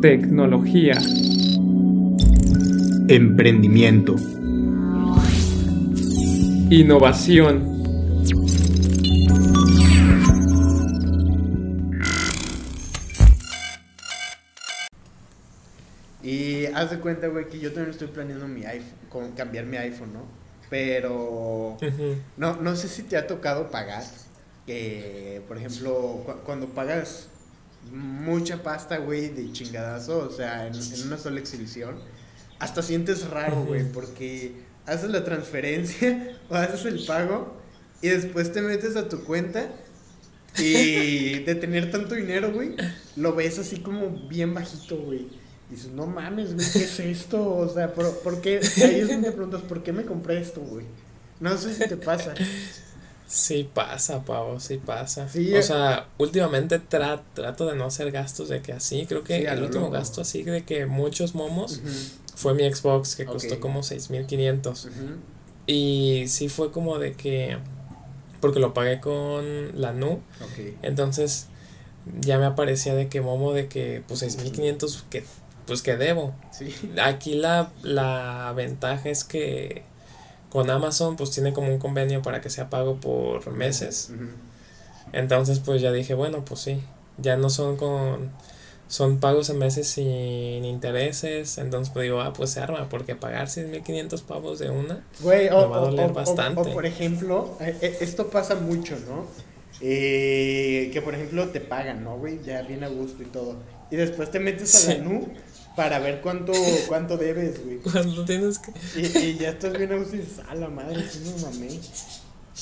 tecnología, emprendimiento, innovación. Y haz de cuenta, güey, que yo también estoy planeando mi iPhone, con cambiar mi iPhone, ¿no? Pero no, no sé si te ha tocado pagar, que, por ejemplo, cu- cuando pagas mucha pasta, güey, de chingadazo, o sea, en, en una sola exhibición, hasta sientes raro, güey, porque haces la transferencia o haces el pago y después te metes a tu cuenta y de tener tanto dinero, güey, lo ves así como bien bajito, güey. Y dices, no mames, güey, ¿qué es esto? O sea, ¿por, por qué? Ahí es donde te preguntas, ¿por qué me compré esto, güey? No sé si te pasa. Sí pasa, pavo, sí pasa. Sí, o eh. sea, últimamente tra- trato de no hacer gastos de que así. Creo que Sí, el último loco. gasto así de que muchos momos fue mi Xbox que costó como 6500. ujú. Y sí fue como de que porque lo pagué con la NU, entonces ya me aparecía de que momo de que pues 6500 que pues que debo. Sí. Aquí la, la ventaja es que con Amazon pues tiene como un convenio para que sea pago por meses. Entonces pues ya dije, bueno, pues sí, ya no son con son pagos en meses sin intereses, entonces pues digo, ah, pues se arma, porque pagar 6.500 pavos de una, Güey, o, va a doler o- bastante. o por ejemplo, eh, eh, esto pasa mucho, ¿no? Eh, que por ejemplo te pagan, ¿no, güey? Ya bien a gusto y todo. Y después te metes a Sí. la NU para ver cuánto, cuánto debes, güey. cuando tienes que... Y, y ya estás bien y dices, a la madre, sí me mamé.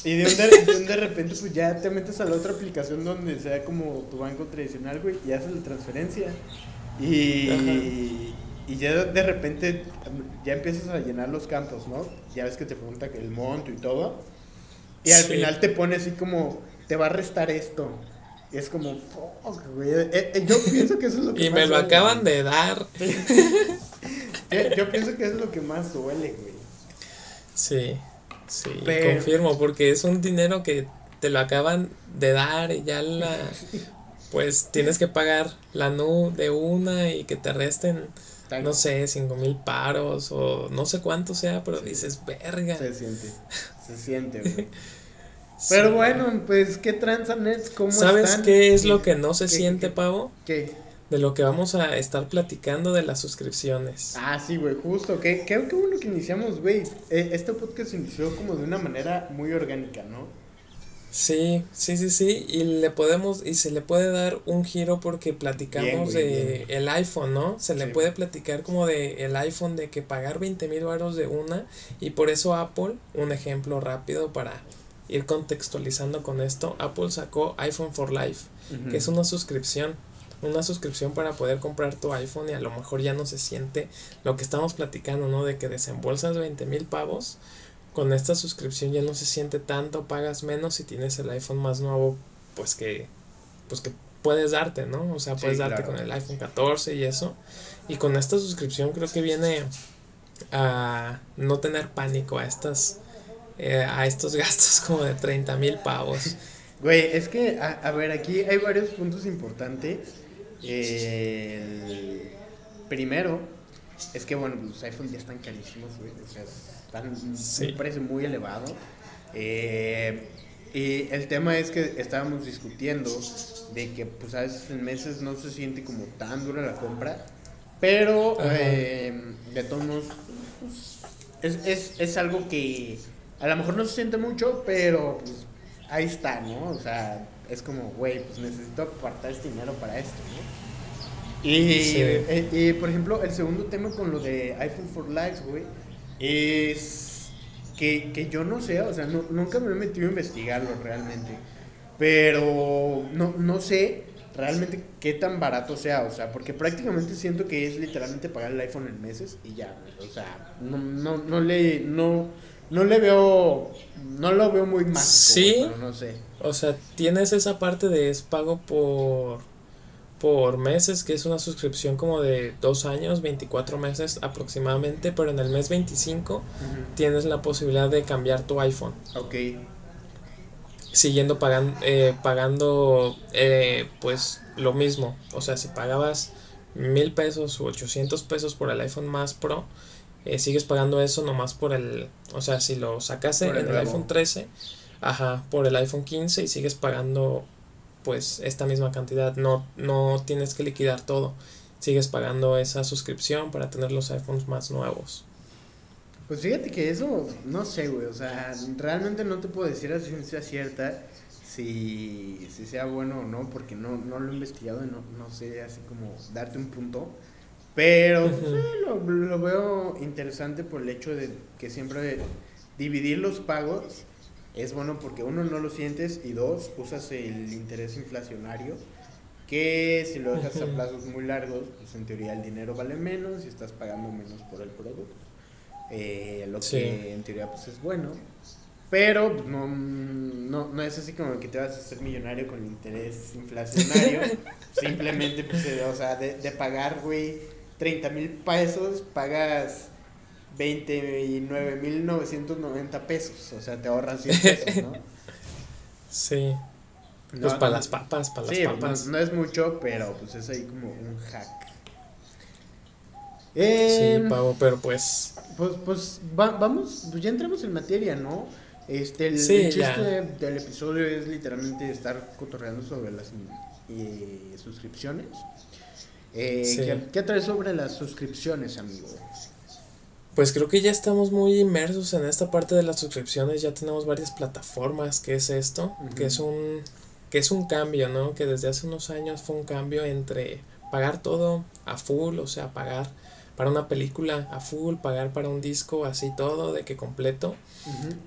Y de un, de, de un de repente, pues ya te metes a la otra aplicación donde sea como tu banco tradicional, güey, y haces la transferencia. Y, y ya de repente ya empiezas a llenar los campos, ¿no? Ya ves que te pregunta el monto y todo. Y al Sí. final te pone así como, te va a restar esto. Y es como, güey. Eh, eh, yo pienso que eso es lo que Y más me lo duele, acaban güey. de dar. Yo, yo pienso que eso es lo que más duele, güey. Sí, sí, Pero- confirmo, porque es un dinero que te lo acaban de dar y ya la... Pues tienes que pagar la NU de una y que te resten, no sé, cinco mil paros o no sé cuánto sea, pero dices, verga. Se siente, se siente, güey. Sí. Pero bueno, pues, ¿qué tranza, Nets? ¿Cómo ¿Sabes están? qué es lo que no se qué- siente, qué- Pavo? ¿Qué? De lo que vamos a estar platicando de las suscripciones. Ah, sí, güey, justo. Qué, qué, bueno que iniciamos, güey. Eh, este podcast inició como de una manera muy orgánica, ¿no? Sí, sí, sí, sí, y le podemos, y se le puede dar un giro porque platicamos Bien, güey, de el iPhone, ¿no? Se le Sí. puede platicar como de el iPhone de que pagar 20 mil baros de una, y por eso Apple, un ejemplo rápido para ir contextualizando con esto, Apple sacó iPhone for Life, que es una suscripción, una suscripción para poder comprar tu iPhone y a lo mejor ya no se siente lo que estamos platicando, ¿no? De que desembolsas 20 mil pavos, con esta suscripción ya no se siente tanto, pagas menos si tienes el iPhone más nuevo, pues que, pues que puedes darte, ¿no? O sea, Sí, puedes darte claro. con el iPhone 14 y eso. Y con esta suscripción creo que viene a no tener pánico a estas, eh, a estos gastos como de 30 mil pavos. Güey, es que, a, a ver, aquí hay varios puntos importantes. Eh, el primero, es que, bueno, los iPhones ya están carísimos, güey. O sea, están Sí. un precio muy elevado. Eh, y el tema es que estábamos discutiendo de que, pues, a veces en meses no se siente como tan dura la compra. Pero, eh, de todos modos, pues, es, es, es algo que a lo mejor no se siente mucho, pero pues ahí está, ¿no? O sea, es como, güey, pues necesito apartar este dinero para esto, ¿no? Y, Sí. eh, por ejemplo, el segundo tema con lo de iPhone for Life, güey, es que, que yo no sé, o sea, no- nunca me he metido a investigarlo realmente, pero no, no sé realmente qué tan barato sea, o sea, porque prácticamente siento que es literalmente pagar el iPhone en meses y ya, o sea, no, no, no le, no, no le veo, no lo veo muy mágico, Sí. pero no sé. O sea, tienes esa parte de es pago por por meses, que es una suscripción como de dos años, 24 meses aproximadamente, pero en el mes 25 tienes la posibilidad de cambiar tu iPhone, Ok, siguiendo pagan, eh, pagando eh, pues lo mismo. O sea, si pagabas mil pesos o 800 pesos por el iPhone más Pro, eh, sigues pagando eso nomás por el, o sea, si lo el en el iPhone 13, ajá, por el iPhone 15 y sigues pagando pues esta misma cantidad, no, no tienes que liquidar todo, sigues pagando esa suscripción para tener los iPhones más nuevos. Pues fíjate que eso, no sé, güey, o sea, realmente no te puedo decir a ciencia cierta si, si sea bueno o no, porque no, no lo he investigado y no, no sé así como darte un punto. Pero pues, Ujú. eh, lo, lo veo interesante por el hecho de que siempre dividir los pagos es bueno porque uno no lo sientes y dos usas el interés inflacionario que si lo dejas a plazos muy largos pues en teoría el dinero vale menos y estás pagando menos por el producto eh, lo Sí. que en teoría pues es bueno pero pues, no, no, no es así como que te vas a hacer millonario con el interés inflacionario simplemente pues eh, o sea de, de pagar güey 30 mil pesos pagas 29.990 pesos, o sea, te ahorras 100 pesos, ¿no? Sí, No, pues no, para las papas, para sí, las papas. No, no es mucho, pero pues es ahí como un hack. Sí, Eh, pago, pero pues pues pues va- vamos, pues ya entramos en materia, ¿no? Este, el, Sí, el chiste del episodio es literalmente estar cotorreando sobre las eh, suscripciones. Eh, Sí. ¿qué, qué traes sobre las suscripciones, amigo? Pues creo que ya estamos muy inmersos en esta parte de las suscripciones, ya tenemos varias plataformas, que es esto, Ujú. que es un que es un cambio, ¿no? Que desde hace unos años fue un cambio entre pagar todo a full, o sea, pagar para una película a full, pagar para un disco así todo de que completo,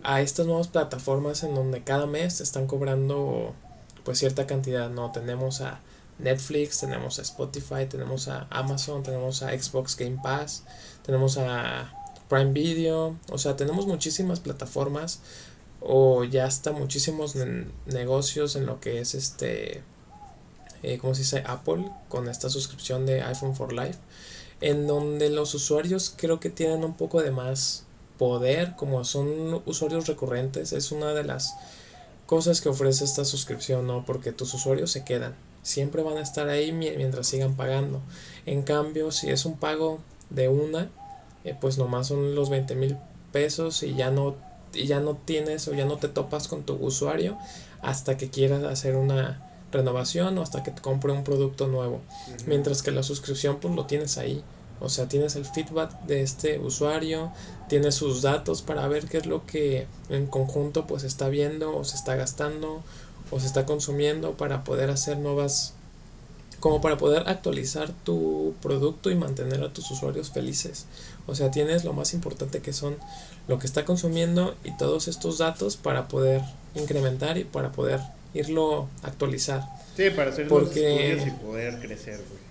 a estas nuevas plataformas en donde cada mes están cobrando pues cierta cantidad, ¿no? Tenemos a Netflix, tenemos a Spotify, tenemos a Amazon, tenemos a Xbox Game Pass, tenemos a Prime Video, o sea, tenemos muchísimas plataformas o ya hasta muchísimos ne- negocios en lo que es este, eh, ¿cómo se dice? Apple con esta suscripción de iPhone for Life, en donde los usuarios creo que tienen un poco de más poder, como son usuarios recurrentes, es una de las cosas que ofrece esta suscripción, ¿no? Porque tus usuarios se quedan, siempre van a estar ahí mi- mientras sigan pagando. En cambio, si es un pago de una, eh, pues nomás son los 20 mil pesos y ya no y ya no tienes o ya no te topas con tu usuario hasta que quieras hacer una renovación o hasta que te compre un producto nuevo. Mientras que la suscripción pues lo tienes ahí. O sea, tienes el feedback de este usuario, tienes sus datos para ver qué es lo que en conjunto pues está viendo o se está gastando o se está consumiendo para poder hacer nuevas como para poder actualizar tu producto y mantener a tus usuarios felices. O sea, tienes lo más importante que son lo que está consumiendo y todos estos datos para poder incrementar y para poder irlo actualizar. Sí, para hacer Porque- los y poder crecer, güey.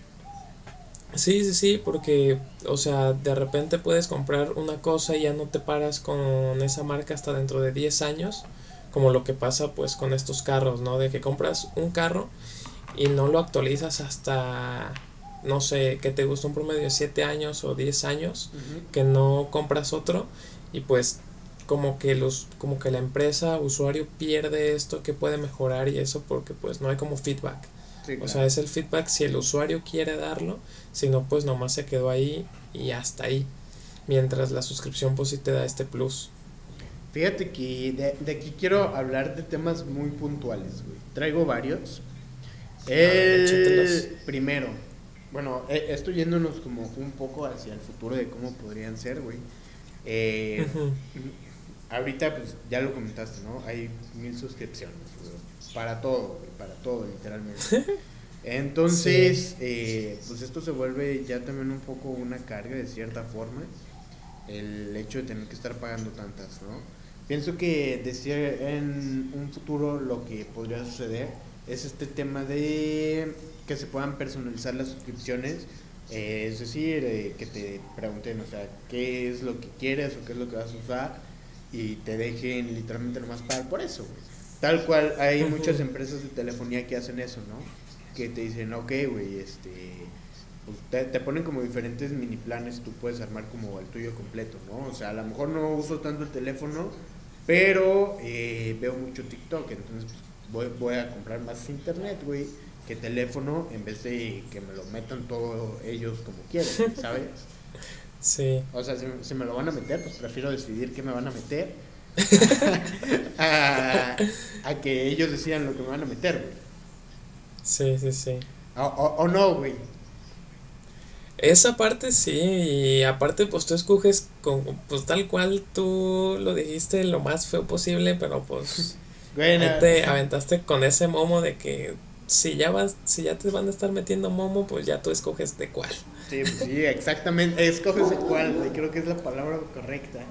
Sí, sí, sí, porque, o sea, de repente puedes comprar una cosa y ya no te paras con esa marca hasta dentro de 10 años, como lo que pasa pues con estos carros, ¿no? De que compras un carro y no lo actualizas hasta, no sé, que te gusta un promedio de 7 años o 10 años, que no compras otro y pues como que los como que la empresa usuario pierde esto que puede mejorar y eso porque pues no hay como feedback. Sí, O sea, es el feedback si el usuario quiere darlo, si no, pues nomás se quedó ahí y hasta ahí. Mientras la suscripción, pues sí te da este plus. Fíjate que de, de aquí quiero hablar de temas muy puntuales, güey. Traigo varios. El primero, bueno, eh, estoy yéndonos como un poco hacia el futuro de cómo podrían ser, güey. Eh, ahorita, pues ya lo comentaste, ¿no? Hay mil suscripciones, güey. Para todo, güey, para todo, literalmente. Entonces, eh, pues esto se vuelve ya también un poco una carga de cierta forma. El hecho de tener que estar pagando tantas, ¿no? Pienso que decir en un futuro lo que podría suceder es este tema de que se puedan personalizar las suscripciones. eh, es decir, eh, que te pregunten, o sea, qué es lo que quieres o qué es lo que vas a usar y te dejen literalmente nomás pagar por eso. Tal cual, hay muchas empresas de telefonía que hacen eso, ¿no? Que te dicen, ok, güey, este, pues te, te ponen como diferentes mini planes, tú puedes armar como el tuyo completo, ¿no? O sea, a lo mejor no uso tanto el teléfono, pero eh, veo mucho TikTok, entonces pues, voy, voy a comprar más internet, güey, que teléfono en vez de que me lo metan todos ellos como quieren, ¿sabes? Sí. O sea, si, si me lo van a meter, pues prefiero decidir qué me van a meter a, a que ellos decidan lo que me van a meter, güey. Sí, sí, sí. O, o- o no, güey. Esa parte sí, y aparte pues tú escoges con, pues tal cual tú lo dijiste lo más feo posible, pero pues ahí na- te aventaste con ese momo de que si ya vas, si ya te van a estar metiendo momo, pues ya tú escoges de cuál. Sí, sí, exactamente. Escoges el cual, güey. Creo que es la palabra correcta.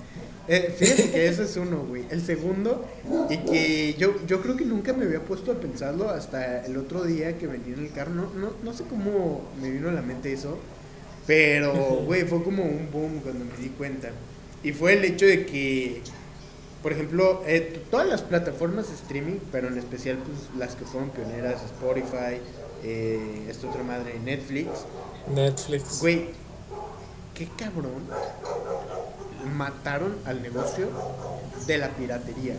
Eh, fíjate que ese es uno, güey. El segundo, y que yo, yo creo que nunca me había puesto a pensarlo hasta el otro día que venía en el carro. No, no, no sé cómo me vino a la mente eso. Pero, güey, fue como un boom cuando me di cuenta. Y fue el hecho de que, por ejemplo, eh, todas las plataformas de streaming, pero en especial pues, las que fueron pioneras, Spotify, eh, esta otra madre, Netflix, Netflix. Güey, qué cabrón. Mataron al negocio de la piratería.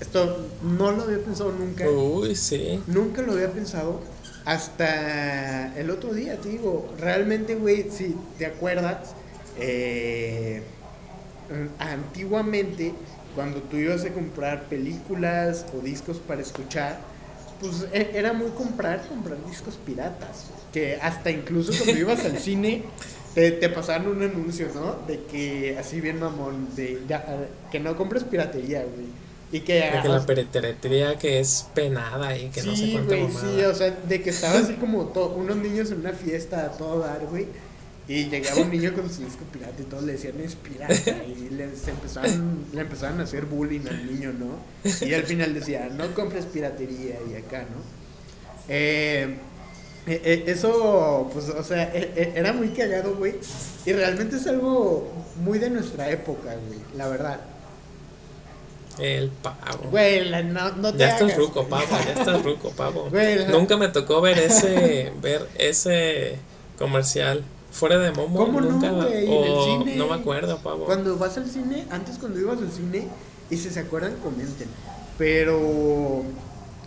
Esto no lo había pensado nunca. Uy, sí. Nunca lo había pensado hasta el otro día, te digo. Realmente, güey, si te acuerdas, eh, antiguamente, cuando tú ibas a comprar películas o discos para escuchar, pues e- era muy comprar, comprar discos piratas. Que hasta incluso cuando ibas al cine, te, te pasaban un anuncio, ¿no? De que, así bien mamón, de ya, que no compres piratería, güey. Y que, De que la piratería que es penada y que no sé sí, cuánta güey, sí, o sea, de que estaba así como to- unos niños en una fiesta a todo dar, güey. Y llegaba un niño con su disco pirata y todos le decían es pirata. Y le, se empezaban, le empezaban a hacer bullying al niño, ¿no? Y al final decía, no compres piratería y acá, ¿no? Eh, eh, eh, eso, pues, o sea, eh, era muy cagado, güey. Y realmente es algo muy de nuestra época, güey, la verdad. El pavo. Güey, la- no, no te ya estás ruco, güey. pavo, ya estás ruco, pavo. Güey, la- Nunca me tocó ver ese, ver ese comercial. Fuera de Momo, ¿Cómo no, nunca. güey? En el o cine. no me acuerdo, pavo. Cuando vas al cine, antes cuando ibas al cine, y si se acuerdan, comenten. Pero,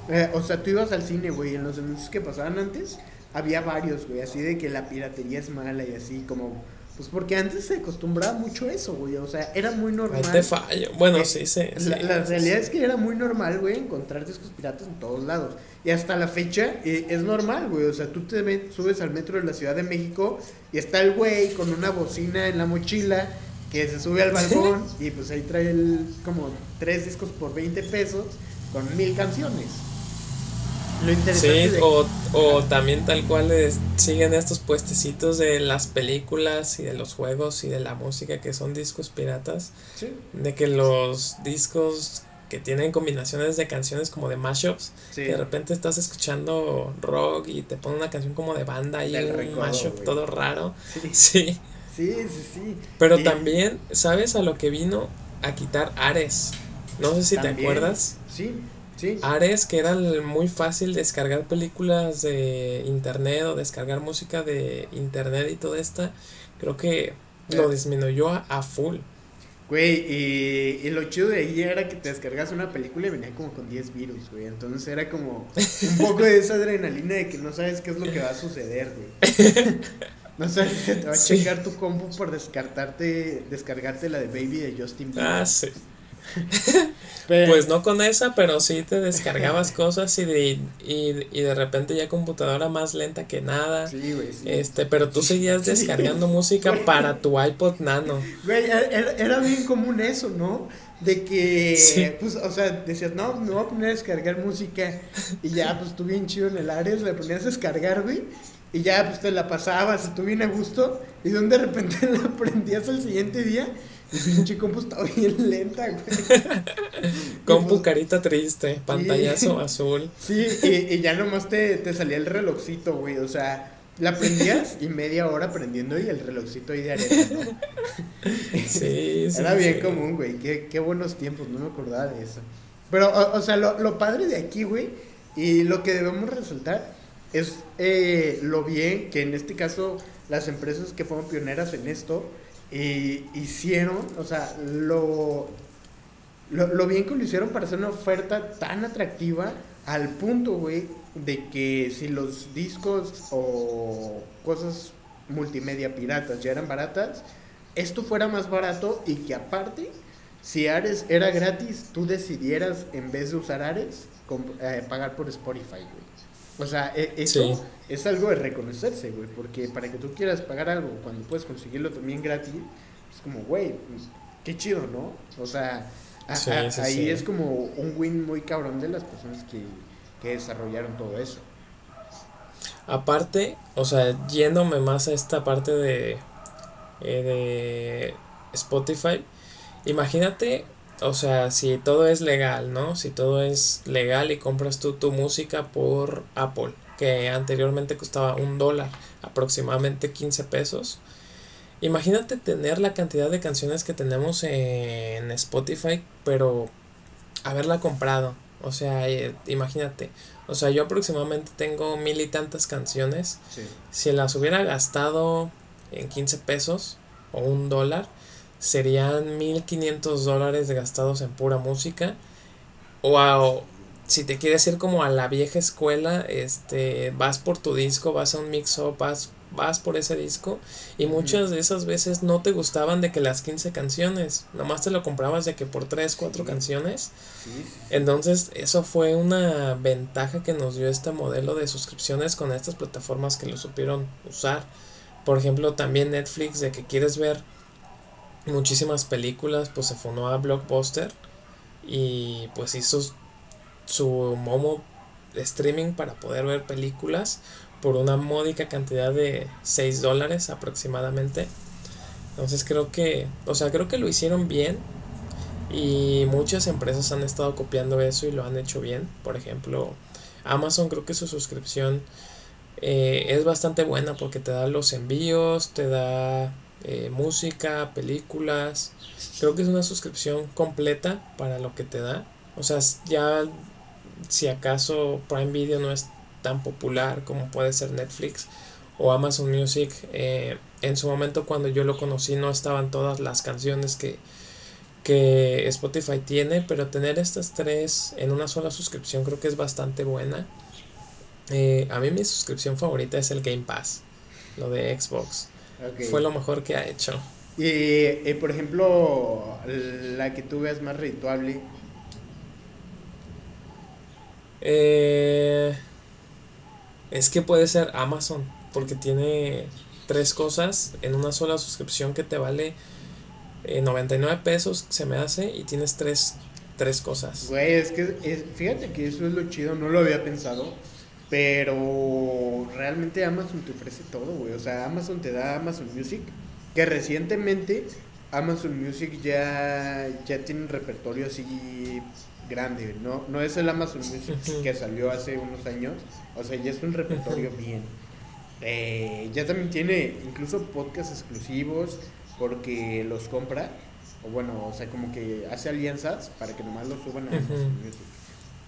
eh, o sea, tú ibas al cine, güey, en los anuncios que pasaban antes, había varios, güey, así de que la piratería es mala y así, como, pues porque antes se acostumbraba mucho eso, güey, o sea, era muy normal. Ahí te fallo. Bueno, Eh, sí, sí. La, sí, la realidad sí. es que era muy normal, güey, encontrar discos piratas en todos lados. Y hasta la fecha eh, es normal, güey. O sea, tú te subes al metro de la Ciudad de México y está el güey con una bocina en la mochila que se sube al balcón y pues ahí trae el, como tres discos por 20 pesos con mil canciones. Lo interesante Sí, de- o, o también tal cual es- siguen estos puestecitos de las películas y de los juegos y de la música que son discos piratas. Sí. De que los discos que tienen combinaciones de canciones como de mashups, Sí. que de repente estás escuchando rock y te pone una canción como de banda y Del un recodo, mashup todo raro. Sí, Sí, sí, sí. sí. pero también, ¿sabes a lo que vino? A quitar Ares. No sé si te acuerdas. Sí, sí. Ares, que era muy fácil descargar películas de internet o descargar música de internet y todo esta, creo que lo Eh. disminuyó a, a full. Güey, y, y lo chido de ahí era que te descargas una película y venía como con 10 virus, güey. Entonces era como un poco de esa adrenalina de que no sabes qué es lo que va a suceder, güey. No sabes si te va a Sí. chingar tu compu por descartarte, descargarte la de Baby de Justin Bieber. Ah, sí. Pero- Pues no con esa, pero sí te descargabas cosas y de, y, y de repente ya computadora más lenta que nada. Sí, güey, sí. Este, pero tú seguías Sí. descargando música para tu iPod Nano. Güey, era, era bien común eso, ¿no? De que, Sí. pues, o sea, decías, no, me voy a poner a descargar música. Y ya, pues, tú bien chido en el Ares, le ponías a descargar, güey. Y ya, pues, te la pasabas, y tú bien a gusto. Y de de repente la prendías al siguiente día. Pinche compu estaba bien lenta, güey. Pues, carita triste, pantallazo azul. Sí, y, y ya nomás te, te salía el relojcito, güey. O sea, la prendías y media hora prendiendo y el relojcito ahí de arena, ¿no? Sí, sí. Era bien sí. común, güey. Qué, qué buenos tiempos, no me acordaba de eso. Pero, o, o sea, lo, lo padre de aquí, güey, y lo que debemos resaltar es eh, lo bien que en este caso las empresas que fueron pioneras en esto eh, hicieron, o sea, lo, lo, lo bien que lo hicieron para hacer una oferta tan atractiva al punto, güey, de que si los discos o cosas multimedia piratas ya eran baratas, esto fuera más barato y que aparte, si Ares era gratis, tú decidieras en vez de usar Ares, eh, pagar por Spotify, güey. O sea, e, eso es algo de reconocerse, güey, porque para que tú quieras pagar algo cuando puedes conseguirlo también gratis, es como, güey, qué chido, ¿no? O sea, ahí es como un win muy cabrón de las personas que, que desarrollaron todo eso. Aparte, o sea, yéndome más a esta parte de, eh, de Spotify, imagínate, o sea, si todo es legal, ¿no? Si todo es legal y compras tú tu música por Apple, que anteriormente costaba un dólar, aproximadamente 15 pesos. Imagínate tener la cantidad de canciones que tenemos en Spotify, pero haberla comprado. O sea, eh, imagínate. O sea, yo aproximadamente tengo mil y tantas canciones. Si las hubiera gastado en 15 pesos o un dólar, serían 1500 dólares gastados en pura música. O si te quieres ir como a la vieja escuela, este, vas por tu disco, vas a un mix-up, vas vas por ese disco y muchas de esas veces no te gustaban de que las 15 canciones, nomás te lo comprabas de que por 3, 4 canciones. Entonces eso fue una ventaja que nos dio este modelo de suscripciones con estas plataformas que lo supieron usar. Por ejemplo, también Netflix de que quieres ver muchísimas películas, pues se fundó a Blockbuster y pues hizo su momo streaming para poder ver películas por una módica cantidad de 6 dólares aproximadamente. Entonces creo que, o sea, creo que lo hicieron bien y muchas empresas han estado copiando eso y lo han hecho bien. Por ejemplo, Amazon creo que su suscripción eh, es bastante buena porque te da los envíos, te da eh, música, películas. Creo que es una suscripción completa para lo que te da. O sea, ya si acaso Prime Video no es tan popular como puede ser Netflix o Amazon Music. Eh, en su momento cuando yo lo conocí no estaban todas las canciones que, que Spotify tiene, pero tener estas tres en una sola suscripción creo que es bastante buena. Eh, a mí mi suscripción favorita es el Game Pass, lo de Xbox. Fue lo mejor que ha hecho. Y, por ejemplo, la que tú veas más redituable. Eh, es que puede ser Amazon, porque tiene tres cosas en una sola suscripción que te vale 99 eh, pesos, se me hace, y tienes tres, tres cosas. Güey, es que fíjate que eso es lo chido, no lo había pensado. Pero realmente Amazon te ofrece todo, güey. O sea, Amazon te da Amazon Music, que recientemente Amazon Music ya, ya tiene un repertorio así grande, ¿no? No es el Amazon Music que salió hace unos años, o sea, ya es un repertorio bien. Eh, ya también tiene incluso podcasts exclusivos porque los compra, o bueno, o sea, como que hace alianzas para que nomás los suban a Amazon Music.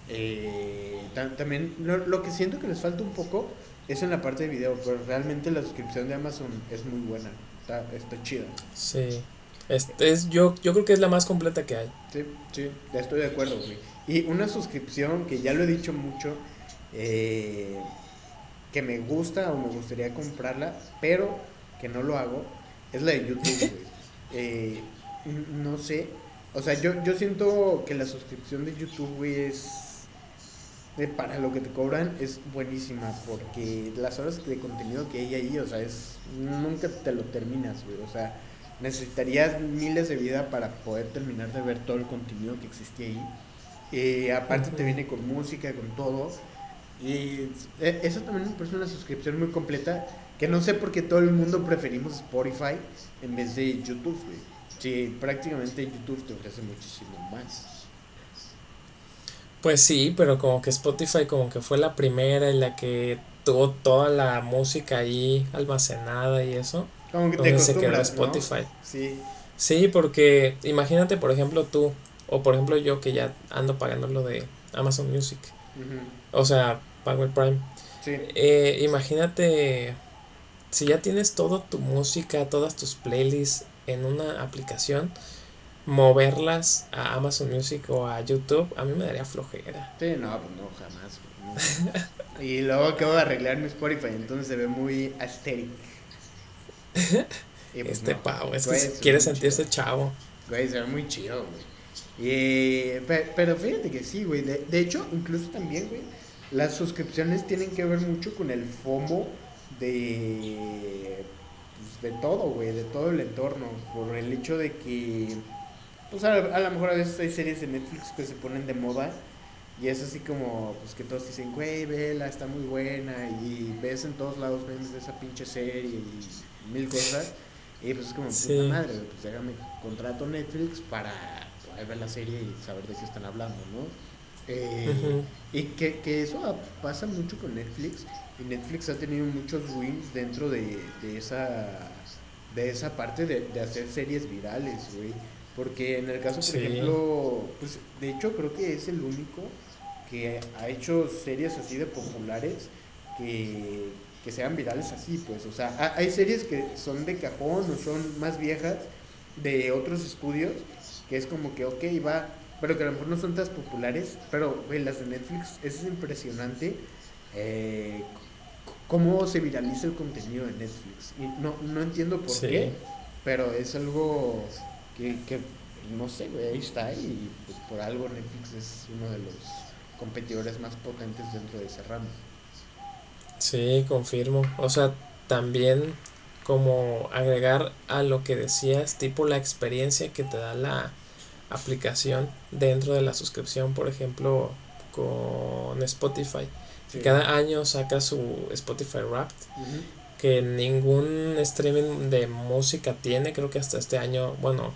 Eh, también lo, que siento que les falta un poco es en la parte de video, pero realmente la suscripción de Amazon es muy buena, está, está chida. Sí. Este es, yo, yo creo que es la más completa que hay. Sí, sí, estoy de acuerdo, güey. Y una suscripción que ya lo he dicho mucho, eh, que me gusta o me gustaría comprarla, pero que no lo hago, es la de YouTube, güey. Eh, no sé, o sea, yo, yo siento que la suscripción de YouTube, güey, es... para lo que te cobran es buenísima porque las horas de contenido que hay ahí, o sea, es nunca te lo terminas, güey. O sea, necesitarías miles de vida para poder terminar de ver todo el contenido que existe ahí. Eh, aparte te viene con música, con todo. Y e, eso también me parece una suscripción muy completa que no sé por qué todo el mundo preferimos Spotify en vez de YouTube, Sí, prácticamente YouTube te ofrece muchísimo más. Pues sí, pero como que Spotify como que fue la primera en la que tuvo toda la música ahí almacenada y eso. Como que te se quedó Spotify. Sí. Sí, porque imagínate, por ejemplo, tú, o por ejemplo yo que ya ando pagando lo de Amazon Music. O sea, pago el Prime. Sí. Eh, imagínate, si ya tienes toda tu música, todas tus playlists en una aplicación, moverlas a Amazon Music o a YouTube, a mí me daría flojera. Sí, no, pues no, jamás. no. y luego acabo de arreglar mi Spotify, entonces se ve muy aesthetic. Y pues este no. pavo, es Güey, que quiere sentirse chido. chavo. Güey, se ve muy chido, güey. Y, pero fíjate que sí, güey. De, de hecho, incluso también, güey, las suscripciones tienen que ver mucho con el FOMO de, pues, de todo, güey, de todo el entorno. Por el hecho de que, pues a, a lo mejor a veces hay series de Netflix que se ponen de moda. Y es así como, pues que todos dicen, güey, vela, está muy buena. Y ves en todos lados memes de esa pinche serie y mil cosas. Y pues es como, puta Sí. madre, pues déjame contrato Netflix para poder ver la serie y saber de qué están hablando, ¿no? Eh. Y que, que eso pasa mucho con Netflix. Y Netflix ha tenido muchos wins dentro de, de esa de esa parte de, de hacer series virales, güey. Porque en el caso, por Sí. ejemplo, pues de hecho creo que es el único que ha hecho series así de populares que, que sean virales así, pues. O sea, ha- hay series que son de cajón o son más viejas de otros estudios que es como que, ok, va, pero que a lo mejor no son tan populares, pero, güey, las de Netflix, es impresionante eh, cómo se viraliza el contenido de Netflix. Y no, no entiendo por Sí. qué, pero es algo que, que, no sé, güey, ahí está y pues, por algo Netflix es uno de los competidores más potentes dentro de ese ramo. Sí, confirmo. O sea, también como agregar a lo que decías, tipo la experiencia que te da la aplicación dentro de la suscripción, por ejemplo, con Spotify. Sí. Cada año saca su Spotify Wrapped, que ningún streaming de música tiene, creo que hasta este año, bueno,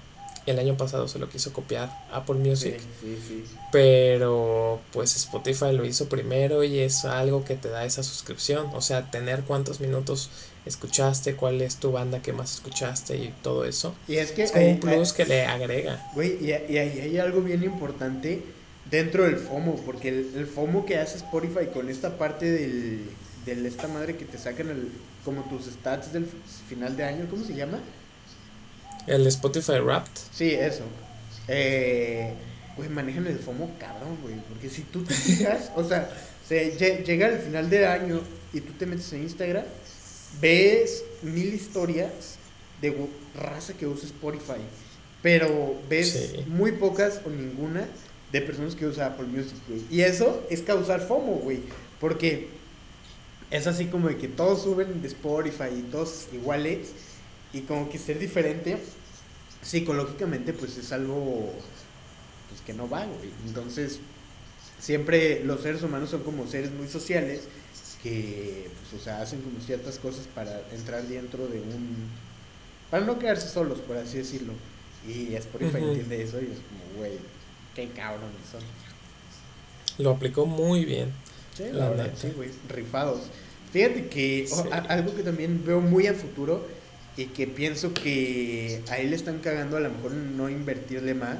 el año pasado se lo quiso copiar Apple Music. Sí, sí, sí. Pero pues Spotify lo hizo primero y es algo que te da esa suscripción. O sea, tener cuántos minutos escuchaste, cuál es tu banda que más escuchaste y todo eso. Y es que Es como hay- un plus hay- que le agrega. Güey, y, y ahí hay algo bien importante dentro del FOMO, porque el, el FOMO que hace Spotify con esta parte del, del esta madre que te sacan el, como tus stats del final de año, ¿cómo se llama? El Spotify Wrapped. Sí, eso. Eh, güey, manejan el FOMO cabrón, güey, porque si tú te fijas, o sea, se, lle- llega el final de año y tú te metes en Instagram, ves mil historias de raza que usa Spotify, pero ves Sí. muy pocas o ninguna de personas que usan Apple Music, güey. Y eso es causar FOMO, güey, porque es así como de que todos suben de Spotify y todos iguales, y como que ser diferente, psicológicamente, pues es algo pues que no va, güey. Entonces, siempre los seres humanos son como seres muy sociales que, pues, o sea, hacen como ciertas cosas para entrar dentro de un... para no quedarse solos, por así decirlo. Y Spotify Ujú. entiende eso y es como, güey, qué cabrones son. Lo aplicó muy bien. Sí, La la verdad, neta. sí, güey, rifados. Fíjate que o- Sí. a- algo que también veo muy a futuro y que pienso que a él le están cagando a lo mejor no invertirle más,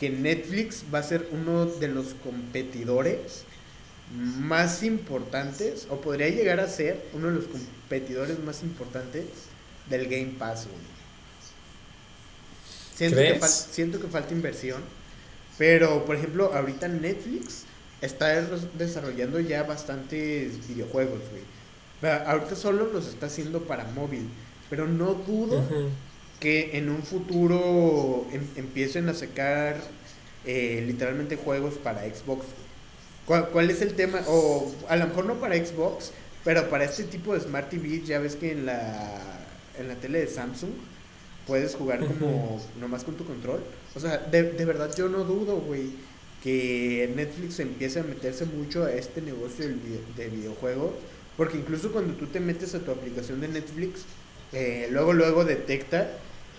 que Netflix va a ser uno de los competidores más importantes, o podría llegar a ser uno de los competidores más importantes del Game Pass. Siento que, siento que falta inversión, pero por ejemplo, ahorita Netflix está des- desarrollando ya bastantes videojuegos, güey. Ahorita solo los está haciendo para móvil, pero no dudo que en un futuro em- empiecen a sacar eh, literalmente juegos para Xbox. ¿Cuál, cuál es el tema? O a lo mejor no para Xbox, pero para este tipo de Smart TV, ya ves que en la, en la tele de Samsung puedes jugar como nomás con tu control. O sea, de, de verdad yo no dudo, güey, que Netflix empiece a meterse mucho a este negocio vide- de videojuegos. Porque incluso cuando tú te metes a tu aplicación de Netflix, eh, luego luego detecta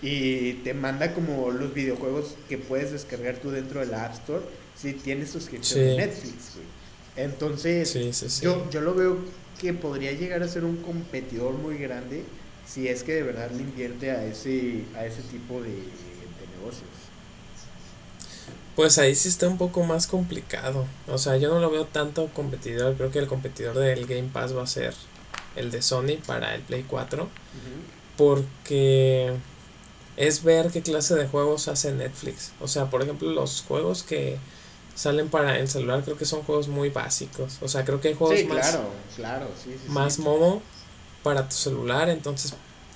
y te manda como los videojuegos que puedes descargar tú dentro de la App Store si tienes suscripción Sí. de Netflix, güey. Entonces, Sí, sí, sí. yo, yo lo veo que podría llegar a ser un competidor muy grande si es que de verdad le invierte a ese, a ese tipo de, de negocios. Pues ahí sí está un poco más complicado. O sea, yo no lo veo tanto competidor. Creo que el competidor del Game Pass va a ser el de Sony para el Play 4. Porque es ver qué clase de juegos hace Netflix. O sea, por ejemplo, los juegos que salen para el celular creo que son juegos muy básicos. O sea, creo que hay juegos Sí, más, claro, claro, sí, sí, sí. más momo para tu celular. Entonces,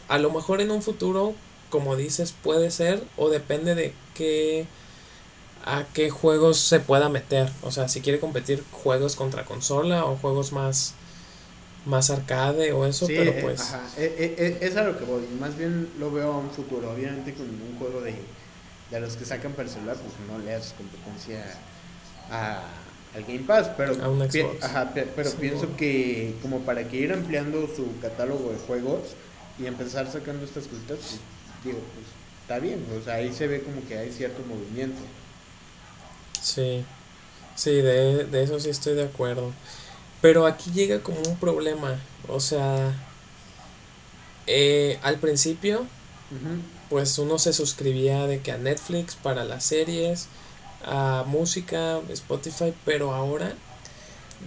a lo mejor en un futuro, como dices, puede ser o depende de qué a qué juegos se pueda meter. O sea, si quiere competir juegos contra consola o juegos más más arcade o eso, Sí, pero eh, pues ajá, eh, eh, es a lo que voy. Más bien lo veo a un futuro. Obviamente, con un juego de, de los que sacan para el celular, pues no le haces competencia a, al Game Pass. Pero, A un pi- Xbox. ajá, pe- pero Sí, pienso bueno. que, como para que ir ampliando su catálogo de juegos y empezar sacando estas cositas, pues digo, pues está bien. O sea, ahí se ve como que hay cierto movimiento. Sí, sí, de, de eso sí estoy de acuerdo. Pero aquí llega como un problema. O sea, eh, al principio, pues uno se suscribía de que a Netflix para las series, a música, Spotify, pero ahora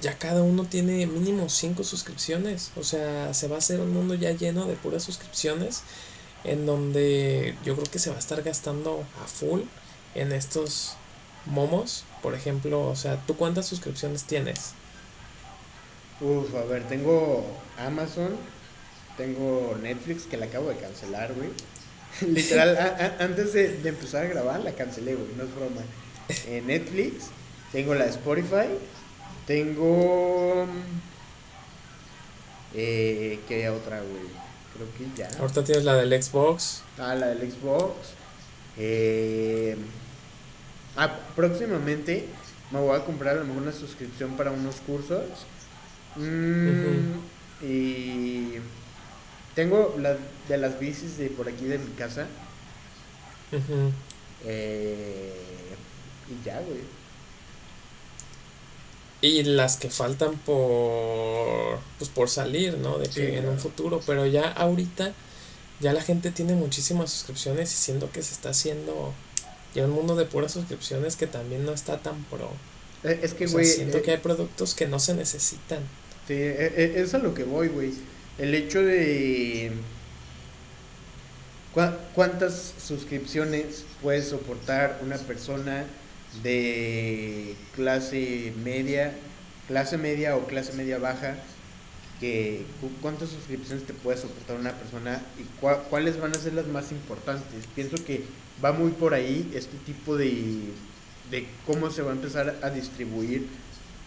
ya cada uno tiene mínimo cinco suscripciones. O sea, se va a hacer un mundo ya lleno de puras suscripciones en donde yo creo que se va a estar gastando a full en estos momos. Por ejemplo, o sea, ¿tú cuántas suscripciones tienes? Uf, a ver, tengo Amazon, tengo Netflix que la acabo de cancelar, güey. Literal, a- a- antes de, de empezar a grabar la cancelé, güey, no es broma. Eh, Netflix, tengo la Spotify, tengo... Eh, ¿Qué otra, güey? Creo que ya. Ahorita tienes la del Xbox. Ah, la del Xbox. Eh, ah, próximamente me voy a comprar a lo mejor una suscripción para unos cursos. Mm, Y tengo de las bicis de por aquí de mi casa. Eh, y ya, güey. Y las que faltan por pues por salir, ¿no? De que Sí, en un futuro, pero ya ahorita ya la gente tiene muchísimas suscripciones y siento que se está haciendo ya un mundo de puras suscripciones que también no está tan pro. Eh, Es que, O sea, güey. siento eh, que hay productos que no se necesitan. Sí, e- e- es a lo que voy, güey. El hecho de... ¿cuá- ¿Cuántas suscripciones puede soportar una persona de clase media, clase media o clase media baja? Que, cu- ¿Cuántas suscripciones te puede soportar una persona y cua- cuáles van a ser las más importantes? Pienso que va muy por ahí este tipo de, de cómo se va a empezar a distribuir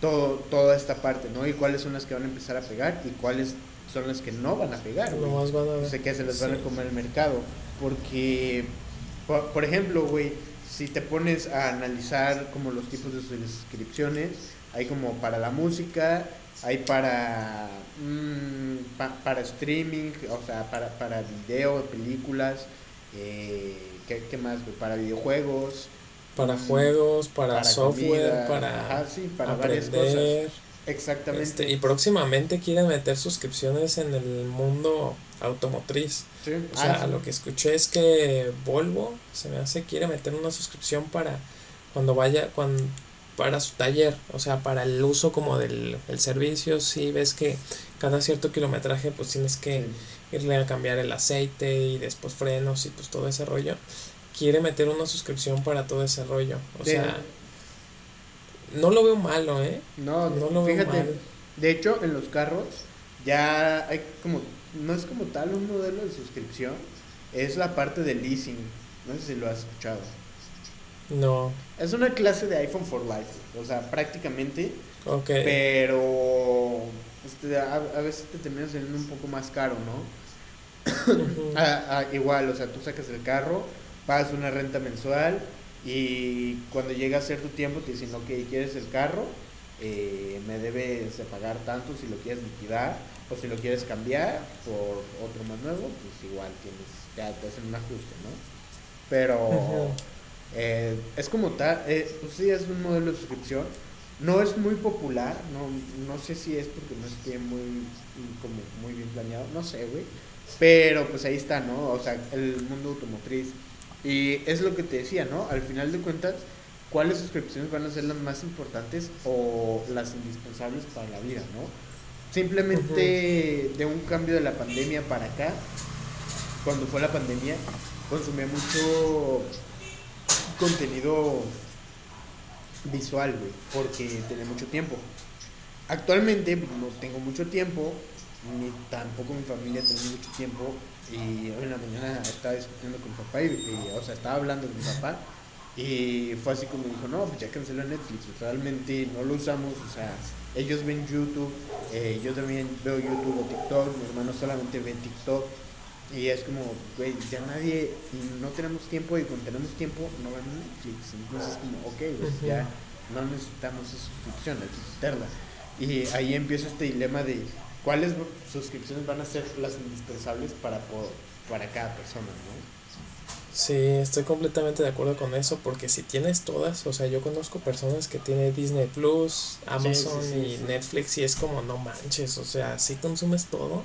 todo, toda esta parte, ¿no? Y cuáles son las que van a empezar a pegar y cuáles son las que no van a pegar, güey. Nomás van a O ver. sea, que se les van a comer el mercado. Porque, por, por ejemplo, güey, si te pones a analizar como los tipos de suscripciones, hay como para la música, hay para, mm, pa- para streaming, o sea, para, para video, películas, eh, ¿qué, qué más? Para videojuegos. Para juegos, para, software, comida, para ajá, sí, para varias cosas. aprender. Exactamente. Este, y próximamente quieren meter suscripciones en el mundo automotriz. Sí, O sea, ah, sí. lo que escuché es que Volvo se me hace quiere meter una suscripción para cuando vaya cuando para su taller, o sea, para el uso como del el servicio, si ves que cada cierto kilometraje pues tienes que Sí. irle a cambiar el aceite y después frenos y pues todo ese rollo. Quiere meter una suscripción para todo ese rollo. O De- sea, no lo veo malo, ¿eh? No, No lo veo fíjate, mal. de hecho en los carros ya hay como, no es como tal un modelo de suscripción, es la parte de leasing, no sé si lo has escuchado. No. Es una clase de iPhone for Life, o sea, prácticamente, Ok. pero este, a, a veces te termina saliendo un poco más caro, ¿no? Ah, ah, igual, o sea, tú sacas el carro, pagas una renta mensual y cuando llega a cierto tiempo te dicen, ok, ¿quieres el carro? Eh, me debes de pagar tanto si lo quieres liquidar o si lo quieres cambiar por otro más nuevo, pues igual tienes, ya te hacen un ajuste, ¿no? Pero eh, es como tal, eh, pues sí, es un modelo de suscripción. No es muy popular, no, no sé si es porque no esté muy, como muy bien planeado, no sé, güey. Pero pues ahí está, ¿no? O sea, el mundo automotriz. Y es lo que te decía, ¿no? Al final de cuentas, ¿cuáles suscripciones van a ser las más importantes o las indispensables para la vida, ¿no? Simplemente de un cambio de la pandemia para acá, cuando fue la pandemia, consumía mucho contenido visual, güey, porque tenía mucho tiempo. Actualmente no tengo mucho tiempo, ni tampoco mi familia tiene mucho tiempo. Y hoy en la mañana estaba discutiendo con mi papá, y, y, o sea, estaba hablando con mi papá. Y fue así como dijo, no, pues ya canceló Netflix, realmente no lo usamos, o sea, ellos ven YouTube, eh, yo también veo YouTube o TikTok, mi hermano solamente ve TikTok. Y es como, güey, ya nadie, no tenemos tiempo y cuando tenemos tiempo no vemos Netflix. Entonces es como, ok, güey, ya no necesitamos esa suscripción, hay que quitarla. Y ahí empieza este dilema de cuáles suscripciones van a ser las indispensables para, para cada persona, ¿no? Sí, estoy completamente de acuerdo con eso, porque si tienes todas, o sea, yo conozco personas que tienen Disney Plus, Amazon y Netflix y es como, no manches, o sea, si consumes todo,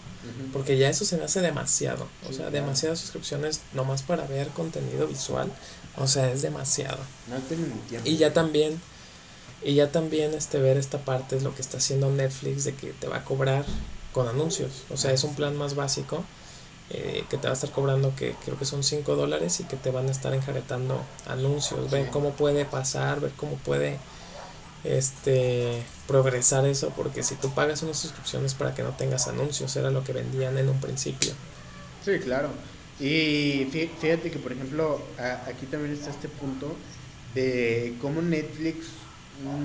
porque ya eso se me hace demasiado, o sea, demasiadas suscripciones nomás para ver contenido visual, o sea, es demasiado. No tiempo. Y ya también, y ya también este ver esta parte es lo que está haciendo Netflix de que te va a cobrar con anuncios, o sea, es un plan más básico eh, que te va a estar cobrando que creo que son 5 dólares y que te van a estar enjaretando anuncios, ver cómo puede pasar, ver cómo puede este progresar eso, porque si tú pagas unas suscripciones para que no tengas anuncios, era lo que vendían en un principio. Sí, claro. Y fíjate que, por ejemplo, aquí también está este punto de cómo Netflix,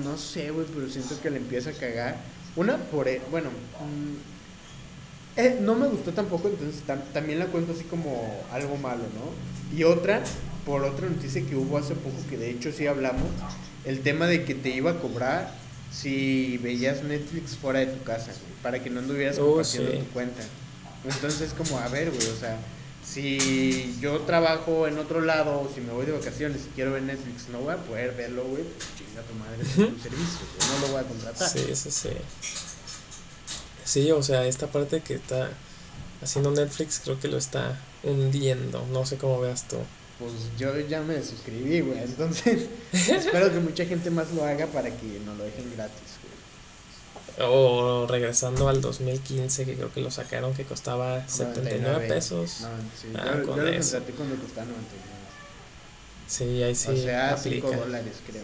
no sé, güey, pero siento que le empieza a cagar. Una, por, e, bueno, mm, eh, no me gustó tampoco, entonces también la cuento así como algo malo, ¿no? Y otra, por otra noticia que hubo hace poco, que de hecho sí hablamos, el tema de que te iba a cobrar si veías Netflix fuera de tu casa, para que no anduvieras oh, compartiendo tu cuenta. Entonces, como, a ver, güey, o sea, si yo trabajo en otro lado, o si me voy de vacaciones y quiero ver Netflix, no voy a poder verlo, güey, pues chinga tu madre, es un servicio, no lo voy a contratar. Sí, sí, sí. Sí, o sea, esta parte que está haciendo Netflix creo que lo está hundiendo. No sé cómo veas tú. Pues yo ya me suscribí, güey. Entonces, espero que mucha gente más lo haga para que nos lo dejen gratis, güey. O regresando al 2015, que creo que lo sacaron, que costaba 79 pesos. No, sí. Ah, yo, lo contraté cuando costaba 99. Sí, ahí sí. O sea, 5 dólares, creo.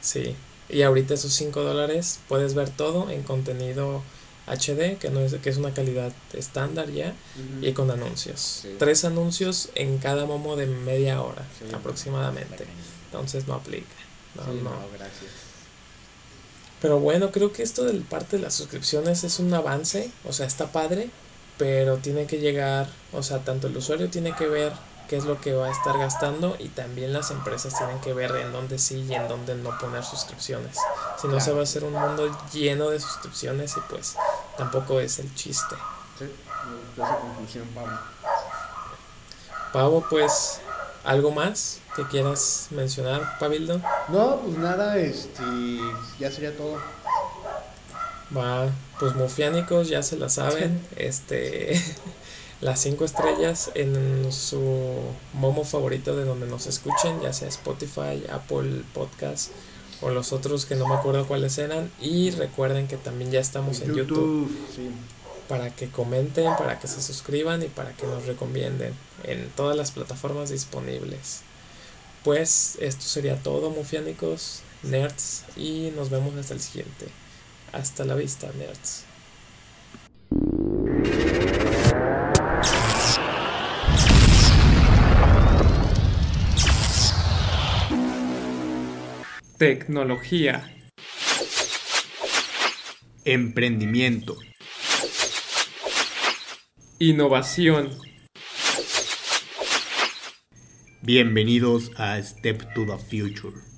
Sí. Y ahorita esos 5 dólares puedes ver todo en contenido HD, que no es que es una calidad estándar ya, y con anuncios. Tres anuncios en cada momo de media hora aproximadamente. Entonces no aplica. No, no. gracias. Pero bueno, creo que esto del parte de las suscripciones es un avance, o sea, está padre, pero tiene que llegar, o sea, tanto el usuario tiene que ver qué es lo que va a estar gastando y también las empresas tienen que ver en dónde sí y en dónde no poner suscripciones. Si no se va a hacer un mundo lleno de suscripciones y pues tampoco es el chiste. Sí, me gustó esa conclusión, Pablo. Pavo, pues, ¿algo más que quieras mencionar, Pabildo? No, pues nada, este, ya sería todo. Va, pues mufiánicos, ya se la saben, este... las cinco estrellas en su momo favorito de donde nos escuchen, ya sea Spotify, Apple Podcast o los otros que no me acuerdo cuáles eran. Y recuerden que también ya estamos en, YouTube, para que comenten, para que se suscriban y para que nos recomienden en todas las plataformas disponibles. Pues esto sería todo, mufiánicos, nerds, y nos vemos hasta el siguiente. Hasta la vista, nerds. Tecnología. Emprendimiento. Innovación. Bienvenidos a Step to the Future.